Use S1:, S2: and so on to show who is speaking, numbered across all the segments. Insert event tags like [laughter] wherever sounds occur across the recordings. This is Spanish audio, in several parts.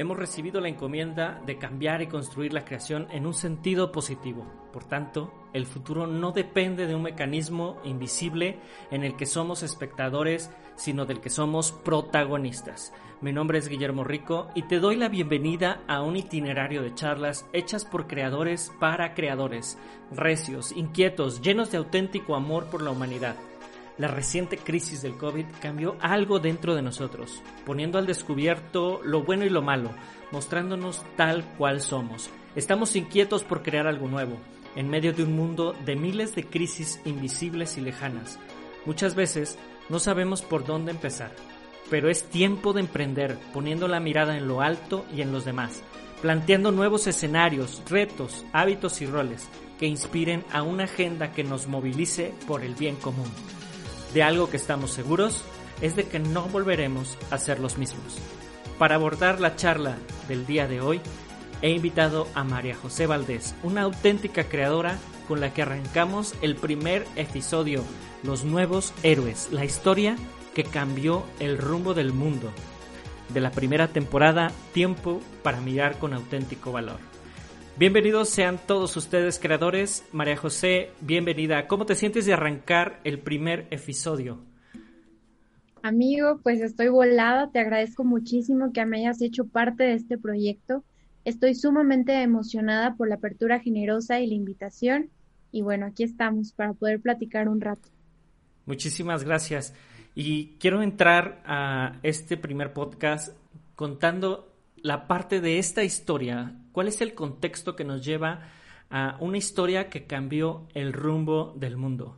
S1: Hemos recibido la encomienda de cambiar y construir la creación en un sentido positivo. Por tanto, el futuro no depende de un mecanismo invisible en el que somos espectadores, sino del que somos protagonistas. Mi nombre es Guillermo Rico y te doy la bienvenida a un itinerario de charlas hechas por creadores para creadores, recios, inquietos, llenos de auténtico amor por la humanidad. La reciente crisis del COVID cambió algo dentro de nosotros, poniendo al descubierto lo bueno y lo malo, mostrándonos tal cual somos. Estamos inquietos por crear algo nuevo, en medio de un mundo de miles de crisis invisibles y lejanas. Muchas veces no sabemos por dónde empezar, pero es tiempo de emprender, poniendo la mirada en lo alto y en los demás, planteando nuevos escenarios, retos, hábitos y roles que inspiren a una agenda que nos movilice por el bien común. De algo que estamos seguros es de que no volveremos a ser los mismos. Para abordar la charla del día de hoy, he invitado a María José Valdés, una auténtica creadora con la que arrancamos el primer episodio, Los Nuevos Héroes, la historia que cambió el rumbo del mundo. De la primera temporada, Tiempo para mirar con auténtico valor. Bienvenidos sean todos ustedes creadores. María José, bienvenida. ¿Cómo te sientes de arrancar el primer episodio?
S2: Amigo, pues estoy volada. Te agradezco muchísimo que me hayas hecho parte de este proyecto. Estoy sumamente emocionada por la apertura generosa y la invitación. Y bueno, aquí estamos para poder platicar un rato.
S1: Muchísimas gracias. Y quiero entrar a este primer podcast contando la parte de esta historia, cuál es el contexto que nos lleva a una historia que cambió el rumbo del mundo.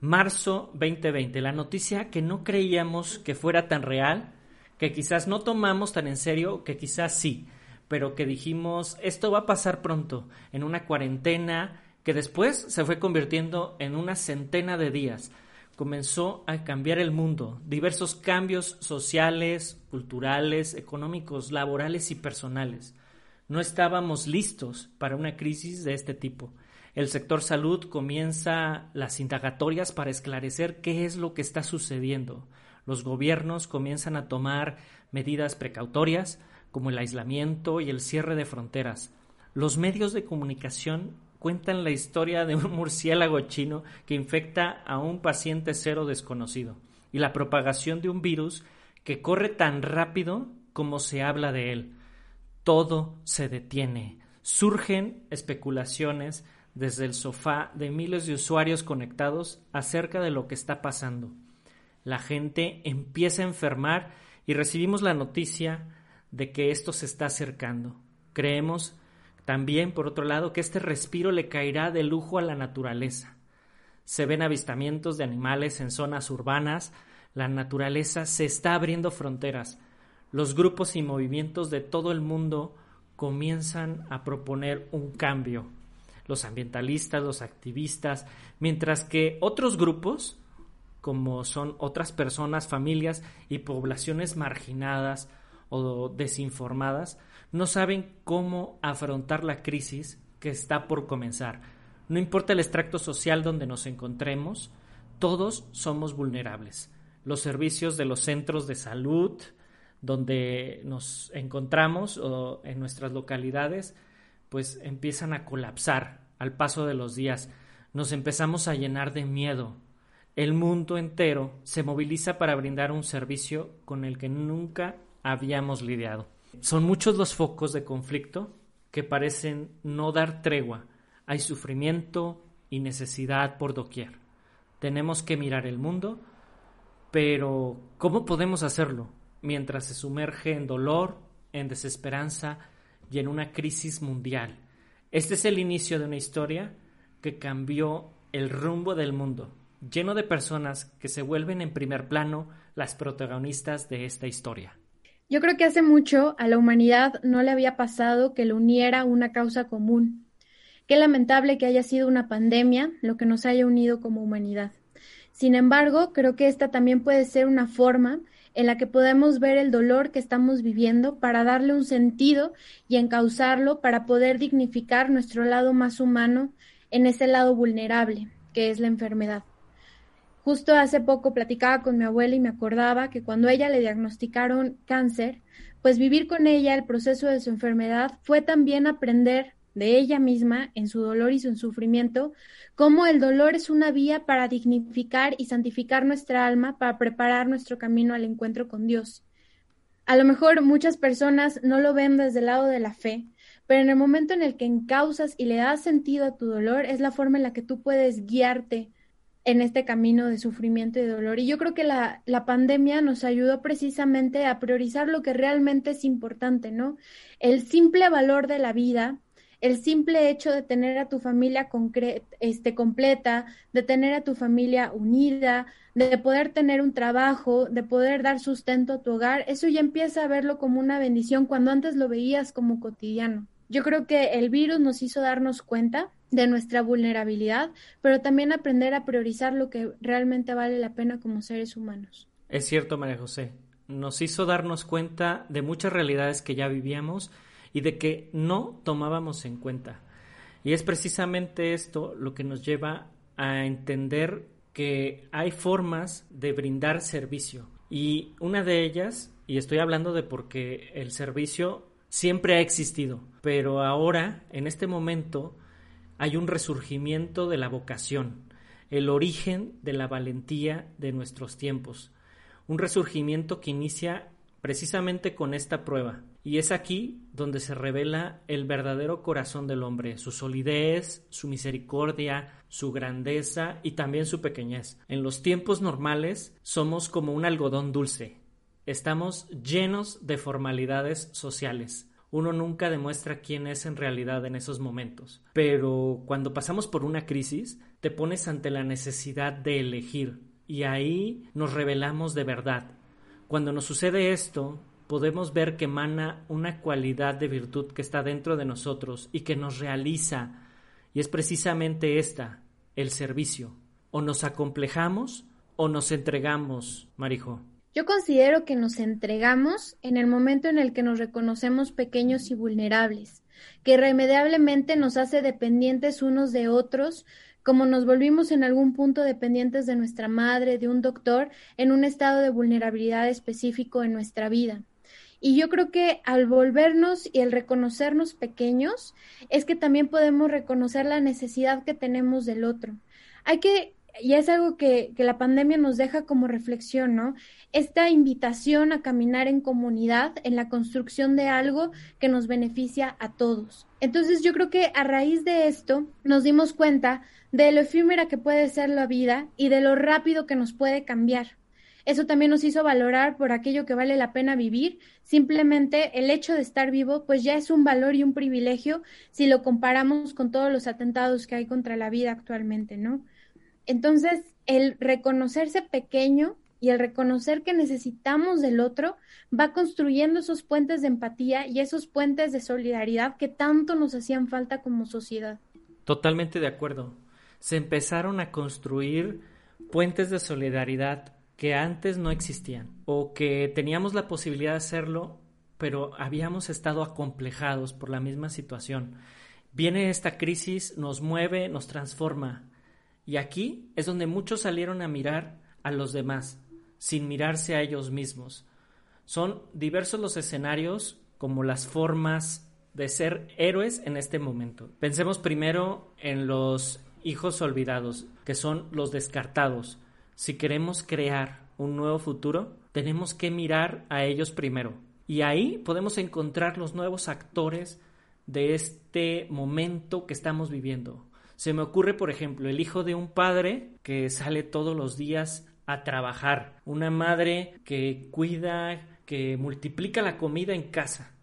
S1: Marzo 2020, la noticia que no creíamos que fuera tan real, que quizás no tomamos tan en serio, que quizás sí, pero que dijimos, esto va a pasar pronto, en una cuarentena que después se fue convirtiendo en una centena de días comenzó a cambiar el mundo, diversos cambios sociales, culturales, económicos, laborales y personales. No estábamos listos para una crisis de este tipo. El sector salud comienza las indagatorias para esclarecer qué es lo que está sucediendo. Los gobiernos comienzan a tomar medidas precautorias como el aislamiento y el cierre de fronteras. Los medios de comunicación cuentan la historia de un [laughs] murciélago chino que infecta a un paciente cero desconocido y la propagación de un virus que corre tan rápido como se habla de él. Todo se detiene. Surgen especulaciones desde el sofá de miles de usuarios conectados acerca de lo que está pasando. La gente empieza a enfermar y recibimos la noticia de que esto se está acercando. Creemos también, por otro lado, que este respiro le caerá de lujo a la naturaleza. Se ven avistamientos de animales en zonas urbanas, la naturaleza se está abriendo fronteras. Los grupos y movimientos de todo el mundo comienzan a proponer un cambio. Los ambientalistas, los activistas, mientras que otros grupos, como son otras personas, familias y poblaciones marginadas o desinformadas, no saben cómo afrontar la crisis que está por comenzar. No importa el extracto social donde nos encontremos, todos somos vulnerables. Los servicios de los centros de salud donde nos encontramos o en nuestras localidades, pues empiezan a colapsar al paso de los días. Nos empezamos a llenar de miedo. El mundo entero se moviliza para brindar un servicio con el que nunca habíamos lidiado. Son muchos los focos de conflicto que parecen no dar tregua. Hay sufrimiento y necesidad por doquier. Tenemos que mirar el mundo, pero ¿cómo podemos hacerlo mientras se sumerge en dolor, en desesperanza y en una crisis mundial? Este es el inicio de una historia que cambió el rumbo del mundo lleno de personas que se vuelven en primer plano las protagonistas de esta historia.
S2: Yo creo que hace mucho a la humanidad no le había pasado que le uniera una causa común. Qué lamentable que haya sido una pandemia lo que nos haya unido como humanidad. Sin embargo, creo que esta también puede ser una forma en la que podemos ver el dolor que estamos viviendo para darle un sentido y encauzarlo para poder dignificar nuestro lado más humano en ese lado vulnerable, que es la enfermedad. Justo hace poco platicaba con mi abuela y me acordaba que cuando ella le diagnosticaron cáncer, pues vivir con ella el proceso de su enfermedad fue también aprender de ella misma en su dolor y su sufrimiento, cómo el dolor es una vía para dignificar y santificar nuestra alma, para preparar nuestro camino al encuentro con Dios. A lo mejor muchas personas no lo ven desde el lado de la fe, pero en el momento en el que encausas y le das sentido a tu dolor, es la forma en la que tú puedes guiarte en este camino de sufrimiento y dolor. Y yo creo que la, la, pandemia nos ayudó precisamente a priorizar lo que realmente es importante, ¿no? El simple valor de la vida, el simple hecho de tener a tu familia este, completa, de tener a tu familia unida, de poder tener un trabajo, de poder dar sustento a tu hogar, eso ya empieza a verlo como una bendición cuando antes lo veías como cotidiano. Yo creo que el virus nos hizo darnos cuenta de nuestra vulnerabilidad, pero también aprender a priorizar lo que realmente vale la pena como seres humanos.
S1: Es cierto, María José. Nos hizo darnos cuenta de muchas realidades que ya vivíamos y de que no tomábamos en cuenta. Y es precisamente esto lo que nos lleva a entender que hay formas de brindar servicio. Y una de ellas, y estoy hablando de porque el servicio siempre ha existido, pero ahora, en este momento, hay un resurgimiento de la vocación, el origen de la valentía de nuestros tiempos, un resurgimiento que inicia precisamente con esta prueba, y es aquí donde se revela el verdadero corazón del hombre, su solidez, su misericordia, su grandeza y también su pequeñez. En los tiempos normales somos como un algodón dulce. Estamos llenos de formalidades sociales. Uno nunca demuestra quién es en realidad en esos momentos. Pero cuando pasamos por una crisis, te pones ante la necesidad de elegir. Y ahí nos revelamos de verdad. Cuando nos sucede esto, podemos ver que emana una cualidad de virtud que está dentro de nosotros y que nos realiza, y es precisamente esta, el servicio. O nos acomplejamos o nos entregamos, Marijo.
S2: Yo considero que nos entregamos en el momento en el que nos reconocemos pequeños y vulnerables, que irremediablemente nos hace dependientes unos de otros, como nos volvimos en algún punto dependientes de nuestra madre, de un doctor, en un estado de vulnerabilidad específico en nuestra vida. Y yo creo que al volvernos y el reconocernos pequeños es que también podemos reconocer la necesidad que tenemos del otro. Hay que, y es algo que, la pandemia nos deja como reflexión, ¿no? Esta invitación a caminar en comunidad, en la construcción de algo que nos beneficia a todos. Entonces yo creo que a raíz de esto nos dimos cuenta de lo efímera que puede ser la vida y de lo rápido que nos puede cambiar. Eso también nos hizo valorar por aquello que vale la pena vivir. Simplemente el hecho de estar vivo, pues ya es un valor y un privilegio si lo comparamos con todos los atentados que hay contra la vida actualmente, ¿no? Entonces, el reconocerse pequeño y el reconocer que necesitamos del otro va construyendo esos puentes de empatía y esos puentes de solidaridad que tanto nos hacían falta como sociedad.
S1: Totalmente de acuerdo. Se empezaron a construir puentes de solidaridad que antes no existían o que teníamos la posibilidad de hacerlo, pero habíamos estado acomplejados por la misma situación. Viene esta crisis, nos mueve, nos transforma. Y aquí es donde muchos salieron a mirar a los demás, sin mirarse a ellos mismos. Son diversos los escenarios como las formas de ser héroes en este momento. Pensemos primero en los hijos olvidados, que son los descartados, si queremos crear un nuevo futuro, tenemos que mirar a ellos primero. Y ahí podemos encontrar los nuevos actores de este momento que estamos viviendo. Se me ocurre, por ejemplo, el hijo de un padre que sale todos los días a trabajar, una madre que cuida, que multiplica la comida en casa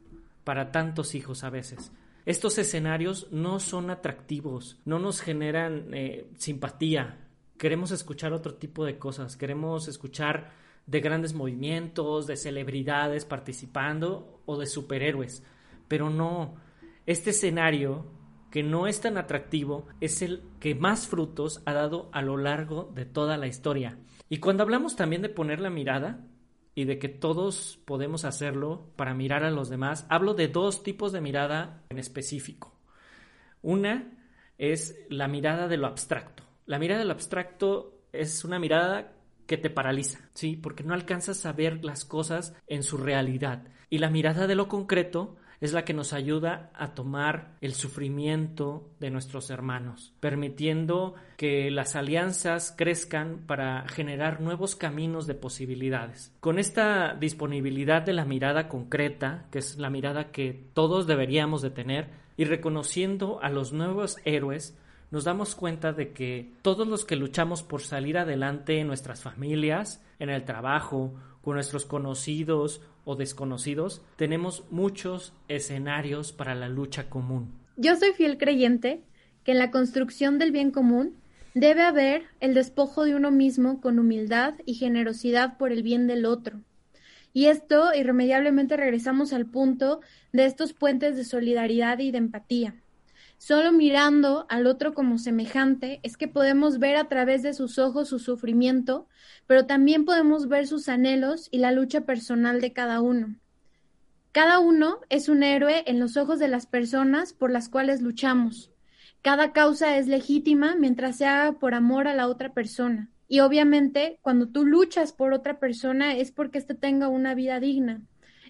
S1: para tantos hijos a veces. Estos escenarios no son atractivos, no nos generan eh, simpatía, queremos escuchar otro tipo de cosas, queremos escuchar de grandes movimientos, de celebridades participando o de superhéroes, pero no, este escenario que no es tan atractivo es el que más frutos ha dado a lo largo de toda la historia. Y cuando hablamos también de poner la mirada y de que todos podemos hacerlo para mirar a los demás, hablo de dos tipos de mirada en específico. Una es la mirada de lo abstracto. La mirada de lo abstracto es una mirada que te paraliza, ¿sí? Porque no alcanzas a ver las cosas en su realidad. Y la mirada de lo concreto es la que nos ayuda a tomar el sufrimiento de nuestros hermanos, permitiendo que las alianzas crezcan para generar nuevos caminos de posibilidades. Con esta disponibilidad de la mirada concreta, que es la mirada que todos deberíamos de tener, y reconociendo a los nuevos héroes, nos damos cuenta de que todos los que luchamos por salir adelante en nuestras familias, en el trabajo, con nuestros conocidos o desconocidos, tenemos muchos escenarios para la lucha común.
S2: Yo soy fiel creyente que en la construcción del bien común debe haber el despojo de uno mismo con humildad y generosidad por el bien del otro. Y esto irremediablemente regresamos al punto de estos puentes de solidaridad y de empatía. Solo mirando al otro como semejante es que podemos ver a través de sus ojos su sufrimiento, pero también podemos ver sus anhelos y la lucha personal de cada uno. Cada uno es un héroe en los ojos de las personas por las cuales luchamos. Cada causa es legítima mientras se haga por amor a la otra persona. Y obviamente, cuando tú luchas por otra persona es porque éste tenga una vida digna.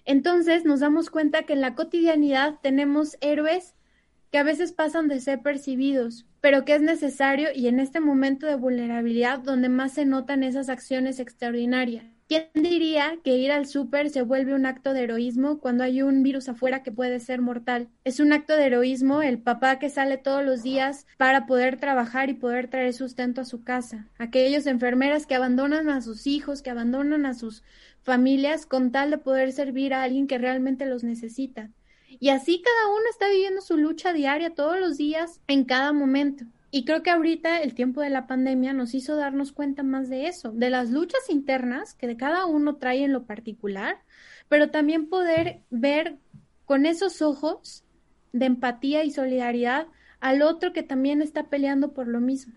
S2: Entonces nos damos cuenta que en la cotidianidad tenemos héroes que a veces pasan de ser percibidos, pero que es necesario y en este momento de vulnerabilidad donde más se notan esas acciones extraordinarias. ¿Quién diría que ir al súper se vuelve un acto de heroísmo cuando hay un virus afuera que puede ser mortal? Es un acto de heroísmo el papá que sale todos los días para poder trabajar y poder traer sustento a su casa. Aquellos enfermeras que abandonan a sus hijos, que abandonan a sus familias con tal de poder servir a alguien que realmente los necesita. Y así cada uno está viviendo su lucha diaria todos los días, en cada momento. Y creo que ahorita el tiempo de la pandemia nos hizo darnos cuenta más de eso, de las luchas internas que de cada uno trae en lo particular, pero también poder ver con esos ojos de empatía y solidaridad al otro que también está peleando por lo mismo.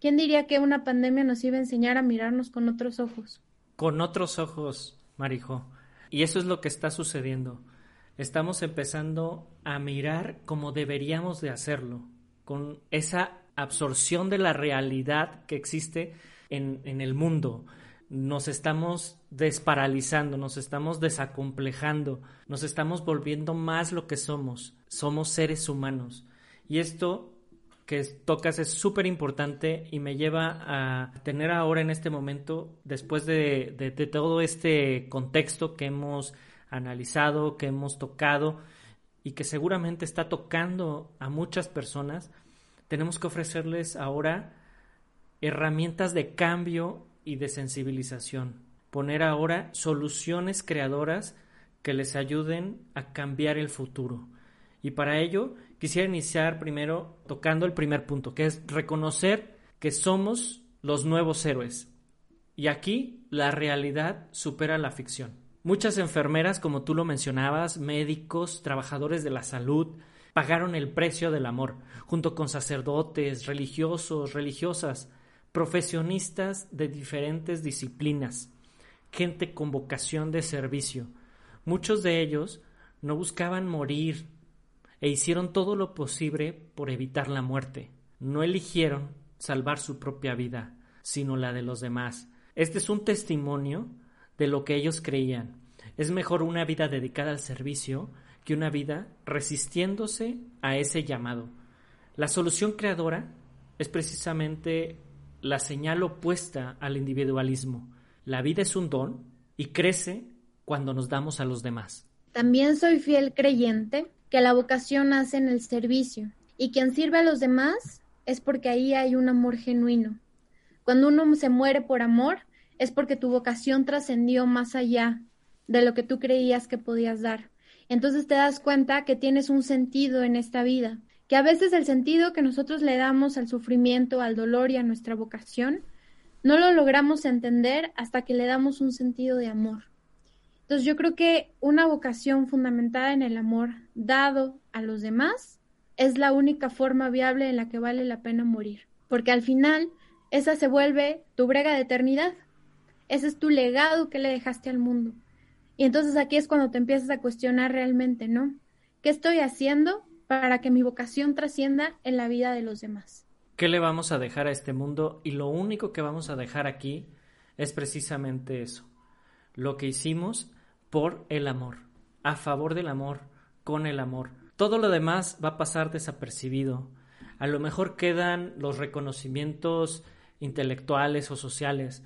S2: ¿Quién diría que una pandemia nos iba a enseñar a mirarnos con otros ojos?
S1: Con otros ojos, Marijo. Y eso es lo que está sucediendo estamos empezando a mirar como deberíamos de hacerlo, con esa absorción de la realidad que existe en, en el mundo. Nos estamos desparalizando, nos estamos desacomplejando, nos estamos volviendo más lo que somos. Somos seres humanos. Y esto que tocas es súper importante y me lleva a tener ahora en este momento, después de, de, de todo este contexto que hemos analizado, que hemos tocado y que seguramente está tocando a muchas personas, tenemos que ofrecerles ahora herramientas de cambio y de sensibilización. Poner ahora soluciones creadoras que les ayuden a cambiar el futuro. Y para ello quisiera iniciar primero tocando el primer punto, que es reconocer que somos los nuevos héroes. Y aquí la realidad supera la ficción. Muchas enfermeras, como tú lo mencionabas, médicos, trabajadores de la salud, pagaron el precio del amor, junto con sacerdotes, religiosos, religiosas, profesionistas de diferentes disciplinas, gente con vocación de servicio. Muchos de ellos no buscaban morir e hicieron todo lo posible por evitar la muerte. No eligieron salvar su propia vida, sino la de los demás. Este es un testimonio de lo que ellos creían. Es mejor una vida dedicada al servicio que una vida resistiéndose a ese llamado. La solución creadora es precisamente la señal opuesta al individualismo. La vida es un don y crece cuando nos damos a los demás.
S2: También soy fiel creyente que la vocación nace en el servicio y quien sirve a los demás es porque ahí hay un amor genuino. Cuando uno se muere por amor, es porque tu vocación trascendió más allá de lo que tú creías que podías dar. Entonces te das cuenta que tienes un sentido en esta vida, que a veces el sentido que nosotros le damos al sufrimiento, al dolor y a nuestra vocación, no lo logramos entender hasta que le damos un sentido de amor. Entonces yo creo que una vocación fundamentada en el amor dado a los demás es la única forma viable en la que vale la pena morir, porque al final esa se vuelve tu brega de eternidad. Ese es tu legado que le dejaste al mundo. Y entonces aquí es cuando te empiezas a cuestionar realmente, ¿no? ¿Qué estoy haciendo para que mi vocación trascienda en la vida de los demás?
S1: ¿Qué le vamos a dejar a este mundo? Y lo único que vamos a dejar aquí es precisamente eso. Lo que hicimos por el amor, a favor del amor, con el amor. Todo lo demás va a pasar desapercibido. A lo mejor quedan los reconocimientos intelectuales o sociales,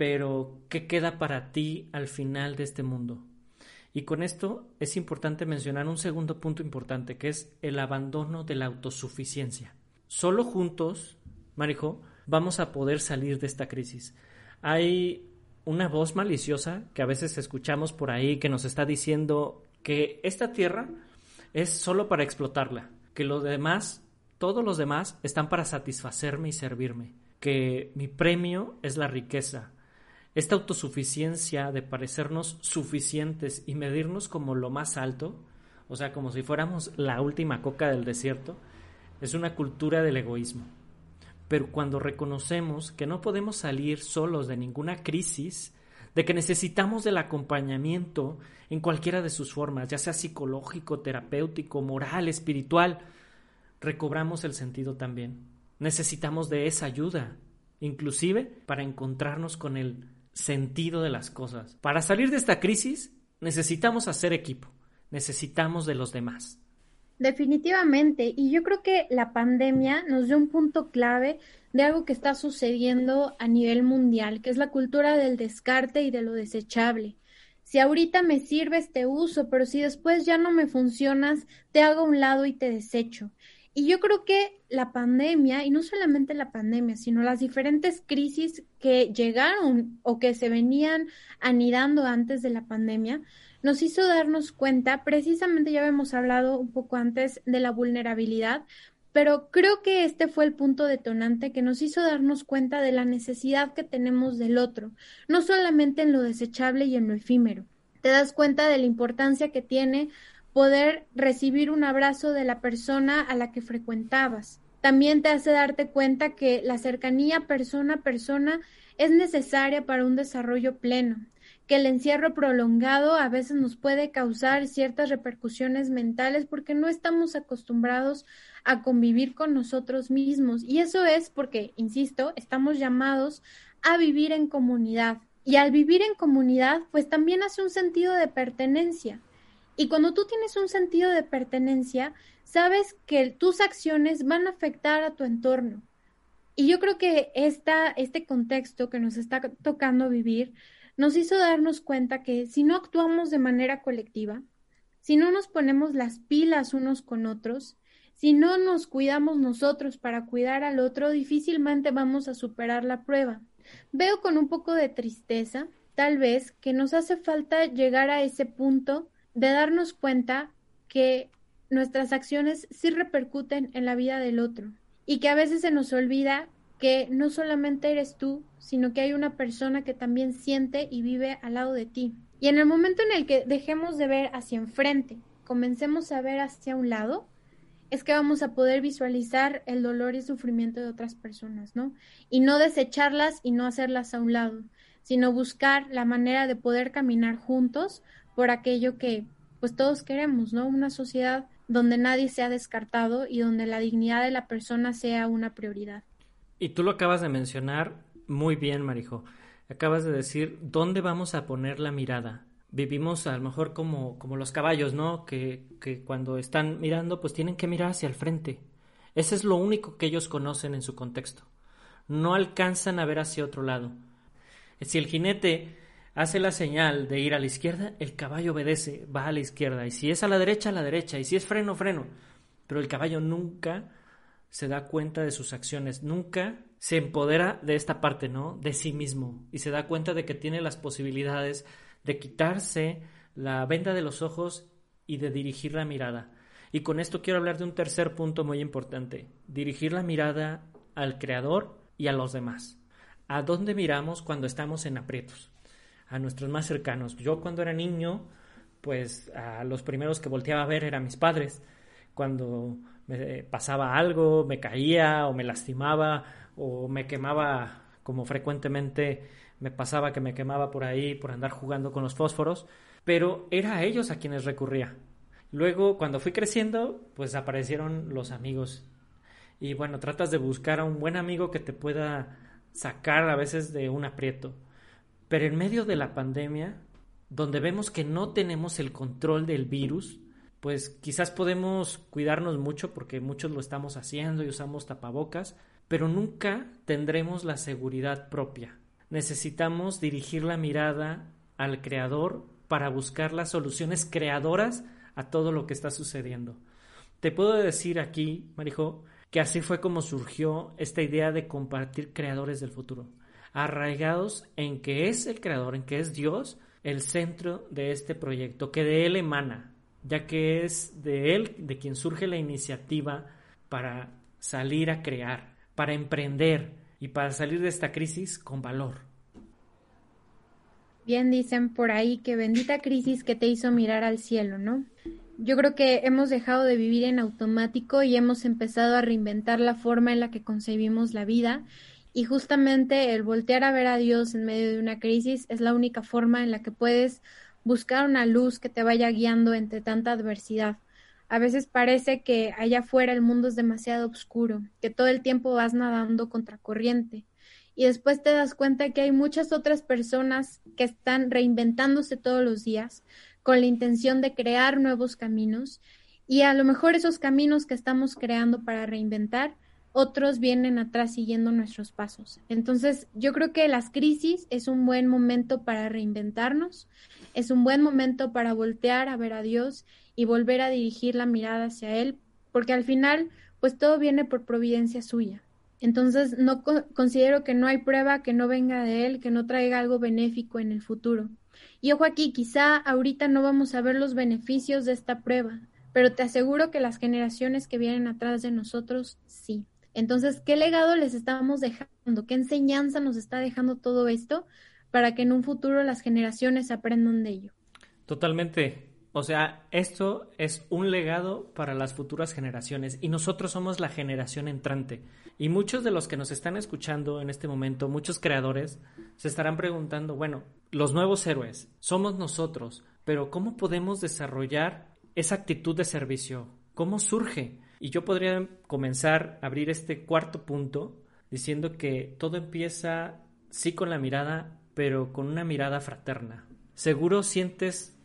S1: pero ¿qué queda para ti al final de este mundo? Y con esto es importante mencionar un segundo punto importante, que es el abandono de la autosuficiencia. Solo juntos, Marijo, vamos a poder salir de esta crisis. Hay una voz maliciosa que a veces escuchamos por ahí que nos está diciendo que esta tierra es solo para explotarla, que los demás, todos los demás, están para satisfacerme y servirme, que mi premio es la riqueza, esta autosuficiencia de parecernos suficientes y medirnos como lo más alto, o sea, como si fuéramos la última coca del desierto, es una cultura del egoísmo. Pero cuando reconocemos que no podemos salir solos de ninguna crisis, de que necesitamos del acompañamiento en cualquiera de sus formas, ya sea psicológico, terapéutico, moral, espiritual, recobramos el sentido también. Necesitamos de esa ayuda, inclusive para encontrarnos con el sentido de las cosas. Para salir de esta crisis necesitamos hacer equipo, necesitamos de los demás.
S2: Definitivamente, y yo creo que la pandemia nos dio un punto clave de algo que está sucediendo a nivel mundial, que es la cultura del descarte y de lo desechable. Si ahorita me sirves, te uso, pero si después ya no me funcionas, te hago a un lado y te desecho. Y yo creo que la pandemia, y no solamente la pandemia, sino las diferentes crisis que llegaron o que se venían anidando antes de la pandemia, nos hizo darnos cuenta, precisamente ya habíamos hablado un poco antes de la vulnerabilidad, pero creo que este fue el punto detonante que nos hizo darnos cuenta de la necesidad que tenemos del otro, no solamente en lo desechable y en lo efímero. Te das cuenta de la importancia que tiene poder recibir un abrazo de la persona a la que frecuentabas. También te hace darte cuenta que la cercanía persona a persona es necesaria para un desarrollo pleno, que el encierro prolongado a veces nos puede causar ciertas repercusiones mentales porque no estamos acostumbrados a convivir con nosotros mismos. Y eso es porque, insisto, estamos llamados a vivir en comunidad. Y al vivir en comunidad, pues también hace un sentido de pertenencia. Y cuando tú tienes un sentido de pertenencia, sabes que tus acciones van a afectar a tu entorno. Y yo creo que esta, este contexto que nos está tocando vivir nos hizo darnos cuenta que si no actuamos de manera colectiva, si no nos ponemos las pilas unos con otros, si no nos cuidamos nosotros para cuidar al otro, difícilmente vamos a superar la prueba. Veo con un poco de tristeza, tal vez, que nos hace falta llegar a ese punto de darnos cuenta que nuestras acciones sí repercuten en la vida del otro y que a veces se nos olvida que no solamente eres tú, sino que hay una persona que también siente y vive al lado de ti. Y en el momento en el que dejemos de ver hacia enfrente, comencemos a ver hacia un lado, es que vamos a poder visualizar el dolor y sufrimiento de otras personas, ¿no? Y no desecharlas y no hacerlas a un lado, sino buscar la manera de poder caminar juntos por aquello que pues todos queremos, ¿no? Una sociedad donde nadie sea descartado y donde la dignidad de la persona sea una prioridad.
S1: Y tú lo acabas de mencionar muy bien, Marijo. Acabas de decir dónde vamos a poner la mirada. Vivimos a lo mejor como, como los caballos, ¿no? Que, que cuando están mirando, pues tienen que mirar hacia el frente. Ese es lo único que ellos conocen en su contexto. No alcanzan a ver hacia otro lado. Si el jinete hace la señal de ir a la izquierda, el caballo obedece, va a la izquierda. Y si es a la derecha, a la derecha. Y si es freno, freno. Pero el caballo nunca se da cuenta de sus acciones, nunca se empodera de esta parte, ¿no? De sí mismo. Y se da cuenta de que tiene las posibilidades de quitarse la venda de los ojos y de dirigir la mirada. Y con esto quiero hablar de un tercer punto muy importante, dirigir la mirada al Creador y a los demás. ¿A dónde miramos cuando estamos en aprietos? A nuestros más cercanos. Yo cuando era niño, pues a los primeros que volteaba a ver eran mis padres. Cuando me pasaba algo, me caía o me lastimaba o me quemaba como frecuentemente me pasaba que me quemaba por ahí por andar jugando con los fósforos, pero era a ellos a quienes recurría. Luego, cuando fui creciendo, pues aparecieron los amigos. Y bueno, tratas de buscar a un buen amigo que te pueda sacar a veces de un aprieto. Pero en medio de la pandemia, donde vemos que no tenemos el control del virus, pues quizás podemos cuidarnos mucho porque muchos lo estamos haciendo y usamos tapabocas, pero nunca tendremos la seguridad propia. Necesitamos dirigir la mirada al Creador para buscar las soluciones creadoras a todo lo que está sucediendo. Te puedo decir aquí, Marijo, que así fue como surgió esta idea de compartir creadores del futuro, arraigados en que es el creador, en que es Dios el centro de este proyecto, que de Él emana, ya que es de Él de quien surge la iniciativa para salir a crear, para emprender y para salir de esta crisis con valor.
S2: Bien dicen por ahí que bendita crisis que te hizo mirar al cielo, ¿no? Yo creo que hemos dejado de vivir en automático y hemos empezado a reinventar la forma en la que concebimos la vida y justamente el voltear a ver a Dios en medio de una crisis es la única forma en la que puedes buscar una luz que te vaya guiando entre tanta adversidad. A veces parece que allá afuera el mundo es demasiado oscuro, que todo el tiempo vas nadando contra corriente. Y después te das cuenta que hay muchas otras personas que están reinventándose todos los días con la intención de crear nuevos caminos. Y a lo mejor esos caminos que estamos creando para reinventar, otros vienen atrás siguiendo nuestros pasos. Entonces, yo creo que las crisis es un buen momento para reinventarnos, es un buen momento para voltear a ver a Dios y volver a dirigir la mirada hacia Él, porque al final, pues todo viene por providencia suya. Entonces, no considero que no hay prueba que no venga de Él, que no traiga algo benéfico en el futuro. Y ojo aquí, quizá ahorita no vamos a ver los beneficios de esta prueba, pero te aseguro que las generaciones que vienen atrás de nosotros, sí. Entonces, ¿qué legado les estamos dejando? ¿Qué enseñanza nos está dejando todo esto para que en un futuro las generaciones aprendan de ello?
S1: Totalmente. O sea, esto es un legado para las futuras generaciones y nosotros somos la generación entrante. Y muchos de los que nos están escuchando en este momento, muchos creadores, se estarán preguntando, bueno, los nuevos héroes somos nosotros, pero ¿cómo podemos desarrollar esa actitud de servicio? ¿Cómo surge? Y yo podría comenzar a abrir este cuarto punto diciendo que todo empieza sí con la mirada, pero con una mirada fraterna. Seguro sientes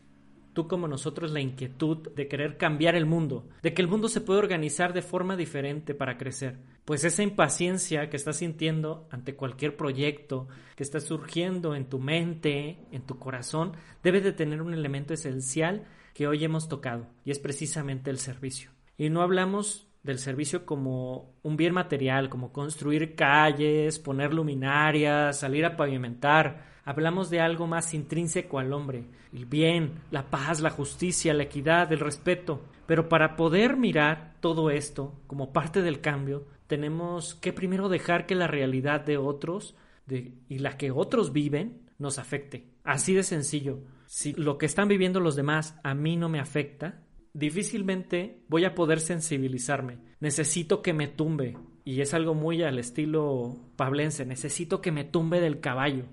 S1: tú como nosotros la inquietud de querer cambiar el mundo, de que el mundo se puede organizar de forma diferente para crecer. Pues esa impaciencia que estás sintiendo ante cualquier proyecto que está surgiendo en tu mente, en tu corazón, debe de tener un elemento esencial que hoy hemos tocado, y es precisamente el servicio. Y no hablamos del servicio como un bien material, como construir calles, poner luminarias, salir a pavimentar, hablamos de algo más intrínseco al hombre, el bien, la paz, la justicia, la equidad, el respeto. Pero para poder mirar todo esto como parte del cambio, tenemos que primero dejar que la realidad de otros y la que otros viven nos afecte. Así de sencillo. Si lo que están viviendo los demás a mí no me afecta, difícilmente voy a poder sensibilizarme. Necesito que me tumbe. Y es algo muy al estilo pablense. Necesito que me tumbe del caballo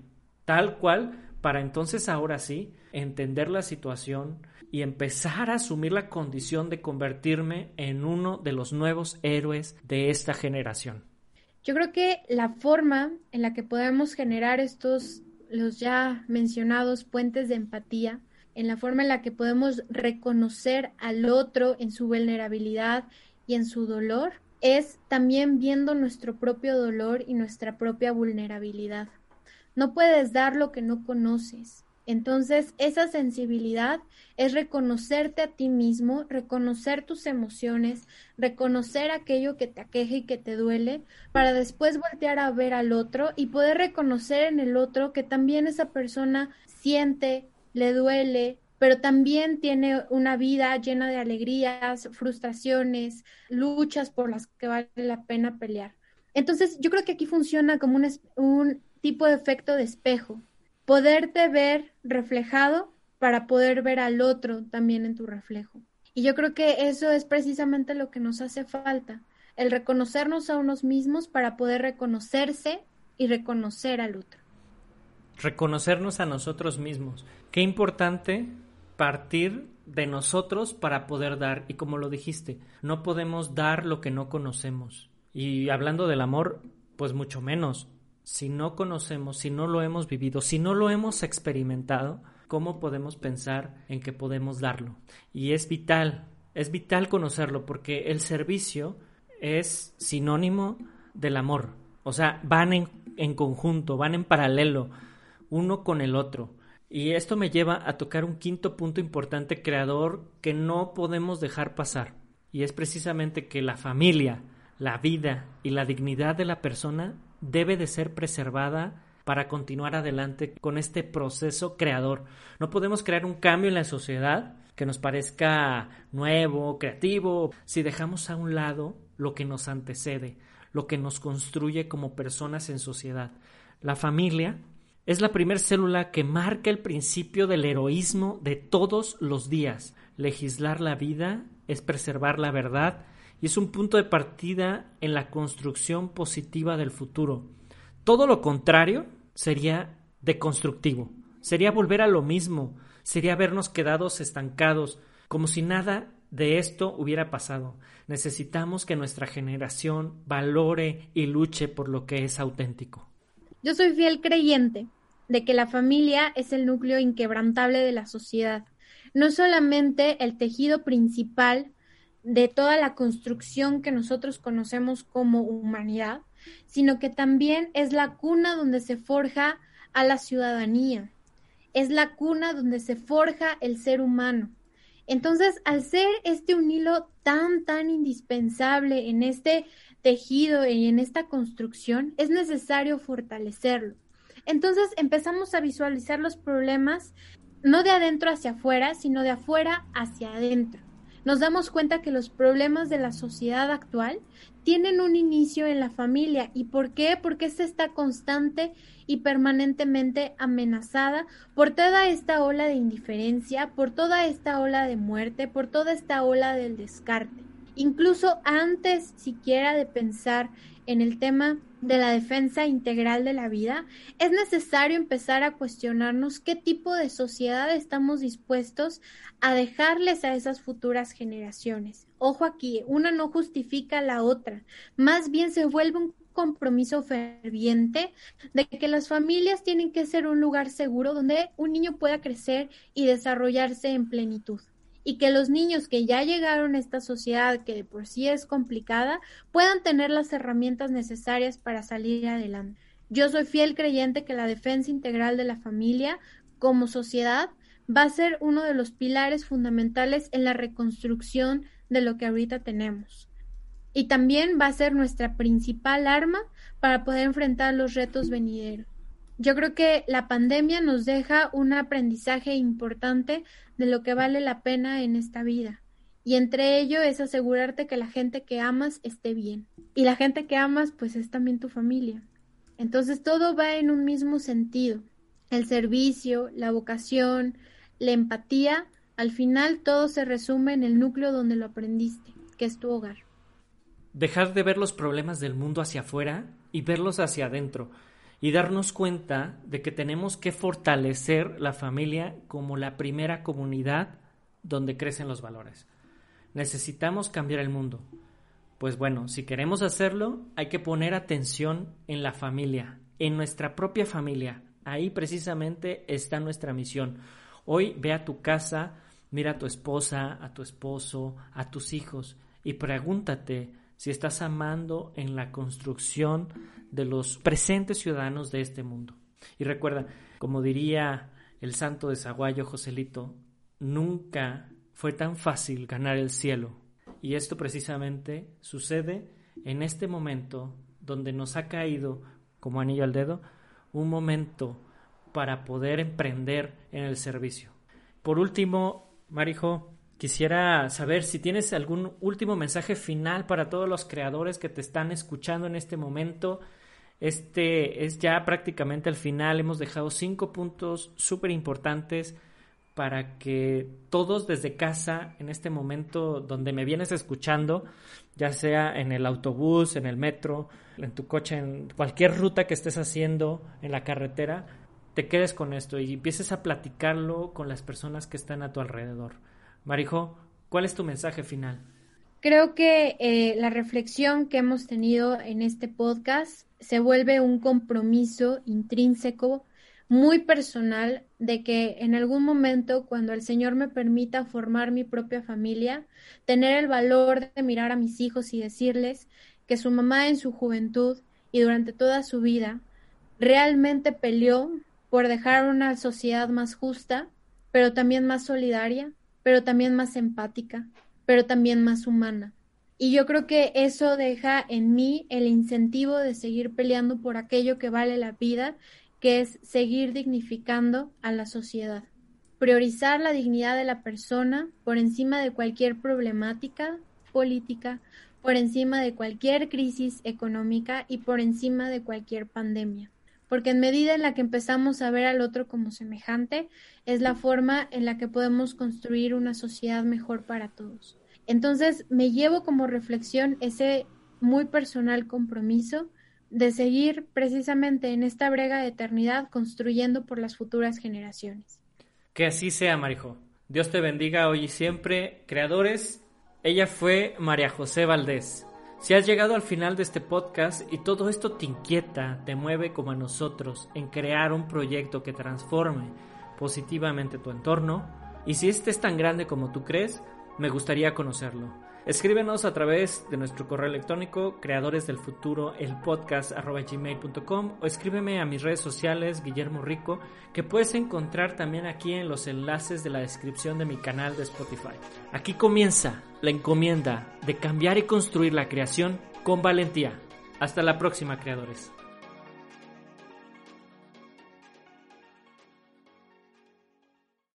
S1: tal cual, para entonces ahora sí entender la situación y empezar a asumir la condición de convertirme en uno de los nuevos héroes de esta generación.
S2: Yo creo que la forma en la que podemos generar estos, los ya mencionados puentes de empatía, en la forma en la que podemos reconocer al otro en su vulnerabilidad y en su dolor, es también viendo nuestro propio dolor y nuestra propia vulnerabilidad. No puedes dar lo que no conoces. Entonces, esa sensibilidad es reconocerte a ti mismo, reconocer tus emociones, reconocer aquello que te aqueja y que te duele, para después voltear a ver al otro y poder reconocer en el otro que también esa persona siente, le duele, pero también tiene una vida llena de alegrías, frustraciones, luchas por las que vale la pena pelear. Entonces, yo creo que aquí funciona como un, un tipo de efecto de espejo, poderte ver reflejado para poder ver al otro también en tu reflejo. Y yo creo que eso es precisamente lo que nos hace falta, el reconocernos a unos mismos para poder reconocerse y reconocer al otro.
S1: Reconocernos a nosotros mismos. Qué importante partir de nosotros para poder dar. Y como lo dijiste, no podemos dar lo que no conocemos. Y hablando del amor, pues mucho menos. Si no conocemos, si no lo hemos vivido, si no lo hemos experimentado, ¿cómo podemos pensar en que podemos darlo? Y es vital, es vital conocerlo porque el servicio es sinónimo del amor. O sea, van en, en conjunto, van en paralelo, uno con el otro. Y esto me lleva a tocar un quinto punto importante creador que no podemos dejar pasar. Y es precisamente que la familia, la vida y la dignidad de la persona debe de ser preservada para continuar adelante con este proceso creador. No podemos crear un cambio en la sociedad que nos parezca nuevo, creativo, si dejamos a un lado lo que nos antecede, lo que nos construye como personas en sociedad. La familia es la primera célula que marca el principio del heroísmo de todos los días. Legislar la vida es preservar la verdad y es un punto de partida en la construcción positiva del futuro. Todo lo contrario sería deconstructivo, sería volver a lo mismo, sería vernos quedados estancados, como si nada de esto hubiera pasado. Necesitamos que nuestra generación valore y luche por lo que es auténtico.
S2: Yo soy fiel creyente de que la familia es el núcleo inquebrantable de la sociedad, no solamente el tejido principal de toda la construcción que nosotros conocemos como humanidad, sino que también es la cuna donde se forja a la ciudadanía, es la cuna donde se forja el ser humano. Entonces, al ser este un hilo tan, tan indispensable en este tejido y en esta construcción, es necesario fortalecerlo. Entonces empezamos a visualizar los problemas no de adentro hacia afuera, sino de afuera hacia adentro nos damos cuenta que los problemas de la sociedad actual tienen un inicio en la familia. ¿Y por qué? Porque esta está constante y permanentemente amenazada por toda esta ola de indiferencia, por toda esta ola de muerte, por toda esta ola del descarte. Incluso antes siquiera de pensar en el tema de la defensa integral de la vida, es necesario empezar a cuestionarnos qué tipo de sociedad estamos dispuestos a dejarles a esas futuras generaciones. Ojo aquí, una no justifica la otra, más bien se vuelve un compromiso ferviente de que las familias tienen que ser un lugar seguro donde un niño pueda crecer y desarrollarse en plenitud y que los niños que ya llegaron a esta sociedad que de por sí es complicada puedan tener las herramientas necesarias para salir adelante. Yo soy fiel creyente que la defensa integral de la familia como sociedad va a ser uno de los pilares fundamentales en la reconstrucción de lo que ahorita tenemos. Y también va a ser nuestra principal arma para poder enfrentar los retos venideros. Yo creo que la pandemia nos deja un aprendizaje importante de lo que vale la pena en esta vida. Y entre ello es asegurarte que la gente que amas esté bien. Y la gente que amas pues es también tu familia. Entonces todo va en un mismo sentido. El servicio, la vocación, la empatía, al final todo se resume en el núcleo donde lo aprendiste, que es tu hogar.
S1: Dejar de ver los problemas del mundo hacia afuera y verlos hacia adentro y darnos cuenta de que tenemos que fortalecer la familia como la primera comunidad donde crecen los valores. Necesitamos cambiar el mundo. Pues bueno, si queremos hacerlo, hay que poner atención en la familia, en nuestra propia familia. Ahí precisamente está nuestra misión. Hoy ve a tu casa, mira a tu esposa, a tu esposo, a tus hijos y pregúntate si estás amando en la construcción de los presentes ciudadanos de este mundo. Y recuerda, como diría el santo de Zaguayo Joselito, nunca fue tan fácil ganar el cielo. Y esto precisamente sucede en este momento donde nos ha caído como anillo al dedo un momento para poder emprender en el servicio. Por último, Marijo, quisiera saber si tienes algún último mensaje final para todos los creadores que te están escuchando en este momento. Este es ya prácticamente el final. Hemos dejado cinco puntos súper importantes para que todos desde casa, en este momento donde me vienes escuchando, ya sea en el autobús, en el metro, en tu coche, en cualquier ruta que estés haciendo en la carretera, te quedes con esto y empieces a platicarlo con las personas que están a tu alrededor. Marijo, ¿cuál es tu mensaje final?
S2: Creo que eh, la reflexión que hemos tenido en este podcast se vuelve un compromiso intrínseco muy personal de que en algún momento, cuando el Señor me permita formar mi propia familia, tener el valor de mirar a mis hijos y decirles que su mamá en su juventud y durante toda su vida realmente peleó por dejar una sociedad más justa, pero también más solidaria, pero también más empática, pero también más humana. Y yo creo que eso deja en mí el incentivo de seguir peleando por aquello que vale la vida que es seguir dignificando a la sociedad. Priorizar la dignidad de la persona por encima de cualquier problemática política, por encima de cualquier crisis económica y por encima de cualquier pandemia. Porque en medida en la que empezamos a ver al otro como semejante, es la forma en la que podemos construir una sociedad mejor para todos. Entonces, me llevo como reflexión ese muy personal compromiso de seguir precisamente en esta brega de eternidad construyendo por las futuras generaciones.
S1: Que así sea, Marijo. Dios te bendiga hoy y siempre. Creadores, ella fue María José Valdés. Si has llegado al final de este podcast y todo esto te inquieta, te mueve como a nosotros en crear un proyecto que transforme positivamente tu entorno, y si este es tan grande como tú crees, me gustaría conocerlo. Escríbenos a través de nuestro correo electrónico creadores del futuro el podcast gmail.com o escríbeme a mis redes sociales Guillermo Rico que puedes encontrar también aquí en los enlaces de la descripción de mi canal de Spotify. Aquí comienza la encomienda de cambiar y construir la creación con valentía. Hasta la próxima creadores.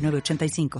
S3: 85